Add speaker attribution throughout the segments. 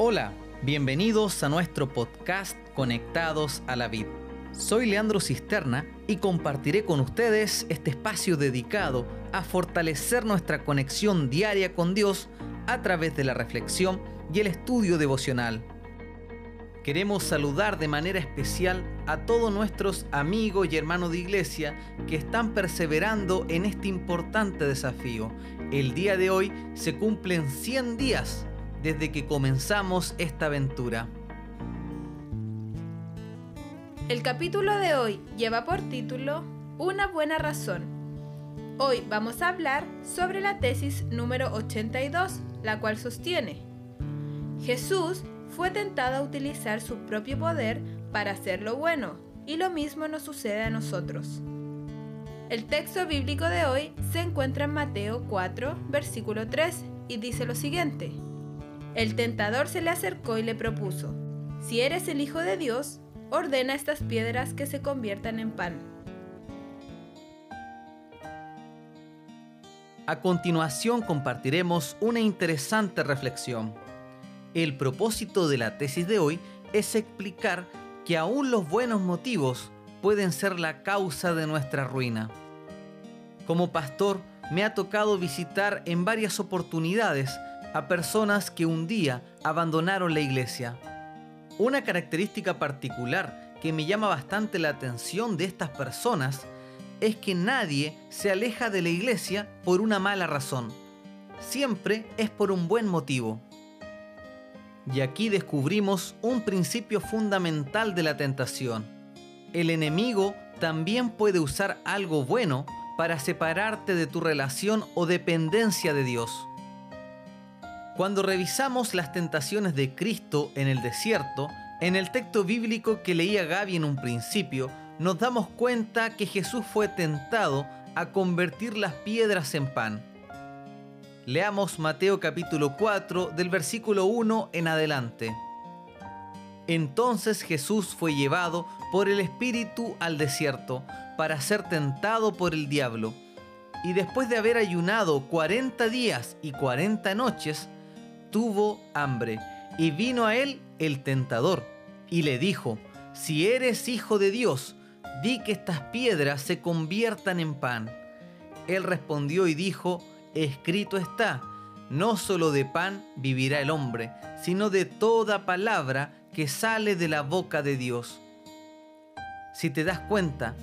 Speaker 1: Hola, bienvenidos a nuestro podcast Conectados a la Vid. Soy Leandro Cisterna y compartiré con ustedes este espacio dedicado a fortalecer nuestra conexión diaria con Dios a través de la reflexión y el estudio devocional. Queremos saludar de manera especial a todos nuestros amigos y hermanos de iglesia que están perseverando en este importante desafío. El día de hoy se cumplen 100 días desde que comenzamos esta aventura.
Speaker 2: El capítulo de hoy lleva por título Una buena razón. Hoy vamos a hablar sobre la tesis número 82, la cual sostiene, Jesús fue tentado a utilizar su propio poder para hacer lo bueno, y lo mismo nos sucede a nosotros. El texto bíblico de hoy se encuentra en Mateo 4, versículo 3, y dice lo siguiente. El tentador se le acercó y le propuso, si eres el Hijo de Dios, ordena estas piedras que se conviertan en pan.
Speaker 1: A continuación compartiremos una interesante reflexión. El propósito de la tesis de hoy es explicar que aún los buenos motivos pueden ser la causa de nuestra ruina. Como pastor, me ha tocado visitar en varias oportunidades a personas que un día abandonaron la iglesia. Una característica particular que me llama bastante la atención de estas personas es que nadie se aleja de la iglesia por una mala razón. Siempre es por un buen motivo. Y aquí descubrimos un principio fundamental de la tentación. El enemigo también puede usar algo bueno para separarte de tu relación o dependencia de Dios. Cuando revisamos las tentaciones de Cristo en el desierto, en el texto bíblico que leía Gaby en un principio, nos damos cuenta que Jesús fue tentado a convertir las piedras en pan. Leamos Mateo capítulo 4 del versículo 1 en adelante. Entonces Jesús fue llevado por el Espíritu al desierto para ser tentado por el diablo. Y después de haber ayunado 40 días y 40 noches, tuvo hambre, y vino a él el tentador, y le dijo, si eres hijo de Dios, di que estas piedras se conviertan en pan. Él respondió y dijo, escrito está, no solo de pan vivirá el hombre, sino de toda palabra que sale de la boca de Dios. Si te das cuenta,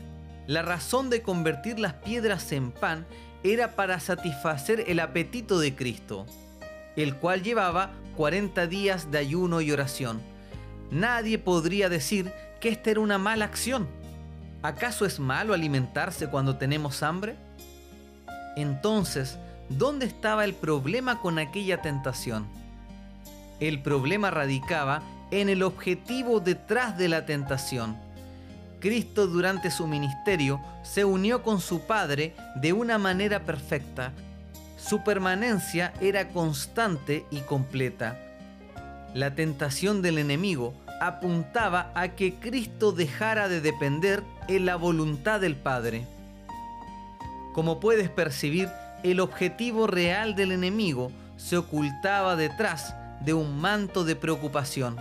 Speaker 1: la razón de convertir las piedras en pan era para satisfacer el apetito de Cristo el cual llevaba 40 días de ayuno y oración. Nadie podría decir que esta era una mala acción. ¿Acaso es malo alimentarse cuando tenemos hambre? Entonces, ¿dónde estaba el problema con aquella tentación? El problema radicaba en el objetivo detrás de la tentación. Cristo durante su ministerio se unió con su Padre de una manera perfecta su permanencia era constante y completa. La tentación del enemigo apuntaba a que Cristo dejara de depender en la voluntad del Padre. Como puedes percibir, el objetivo real del enemigo se ocultaba detrás de un manto de preocupación.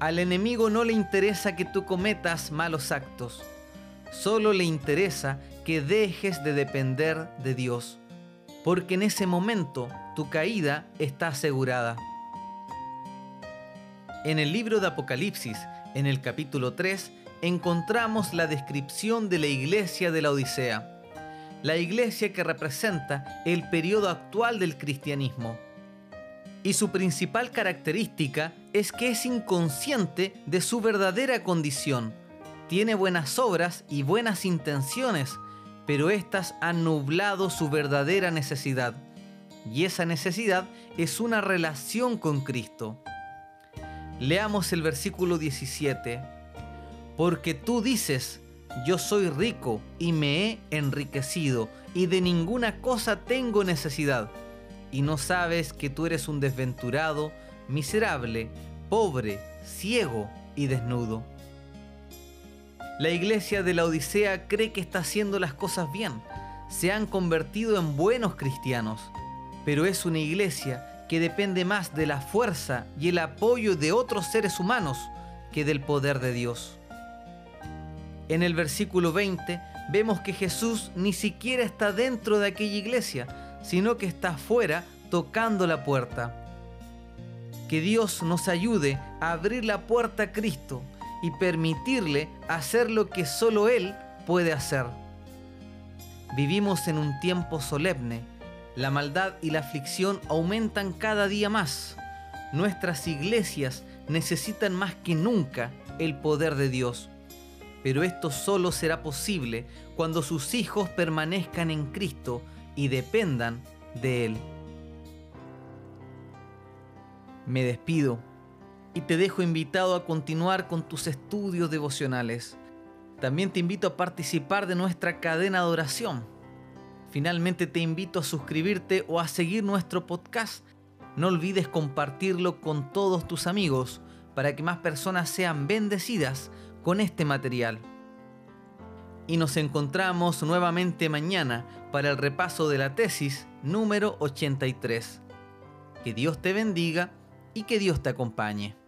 Speaker 1: Al enemigo no le interesa que tú cometas malos actos, solo le interesa que dejes de depender de Dios porque en ese momento tu caída está asegurada. En el libro de Apocalipsis, en el capítulo 3, encontramos la descripción de la iglesia de la Odisea, la iglesia que representa el periodo actual del cristianismo. Y su principal característica es que es inconsciente de su verdadera condición, tiene buenas obras y buenas intenciones, pero éstas han nublado su verdadera necesidad. Y esa necesidad es una relación con Cristo. Leamos el versículo 17. Porque tú dices, yo soy rico y me he enriquecido y de ninguna cosa tengo necesidad. Y no sabes que tú eres un desventurado, miserable, pobre, ciego y desnudo. La iglesia de la Odisea cree que está haciendo las cosas bien. Se han convertido en buenos cristianos. Pero es una iglesia que depende más de la fuerza y el apoyo de otros seres humanos que del poder de Dios. En el versículo 20 vemos que Jesús ni siquiera está dentro de aquella iglesia, sino que está afuera tocando la puerta. Que Dios nos ayude a abrir la puerta a Cristo y permitirle hacer lo que solo Él puede hacer. Vivimos en un tiempo solemne. La maldad y la aflicción aumentan cada día más. Nuestras iglesias necesitan más que nunca el poder de Dios. Pero esto solo será posible cuando sus hijos permanezcan en Cristo y dependan de Él. Me despido y te dejo invitado a continuar con tus estudios devocionales. También te invito a participar de nuestra cadena de oración. Finalmente te invito a suscribirte o a seguir nuestro podcast. No olvides compartirlo con todos tus amigos para que más personas sean bendecidas con este material. Y nos encontramos nuevamente mañana para el repaso de la tesis número 83. Que Dios te bendiga y que Dios te acompañe.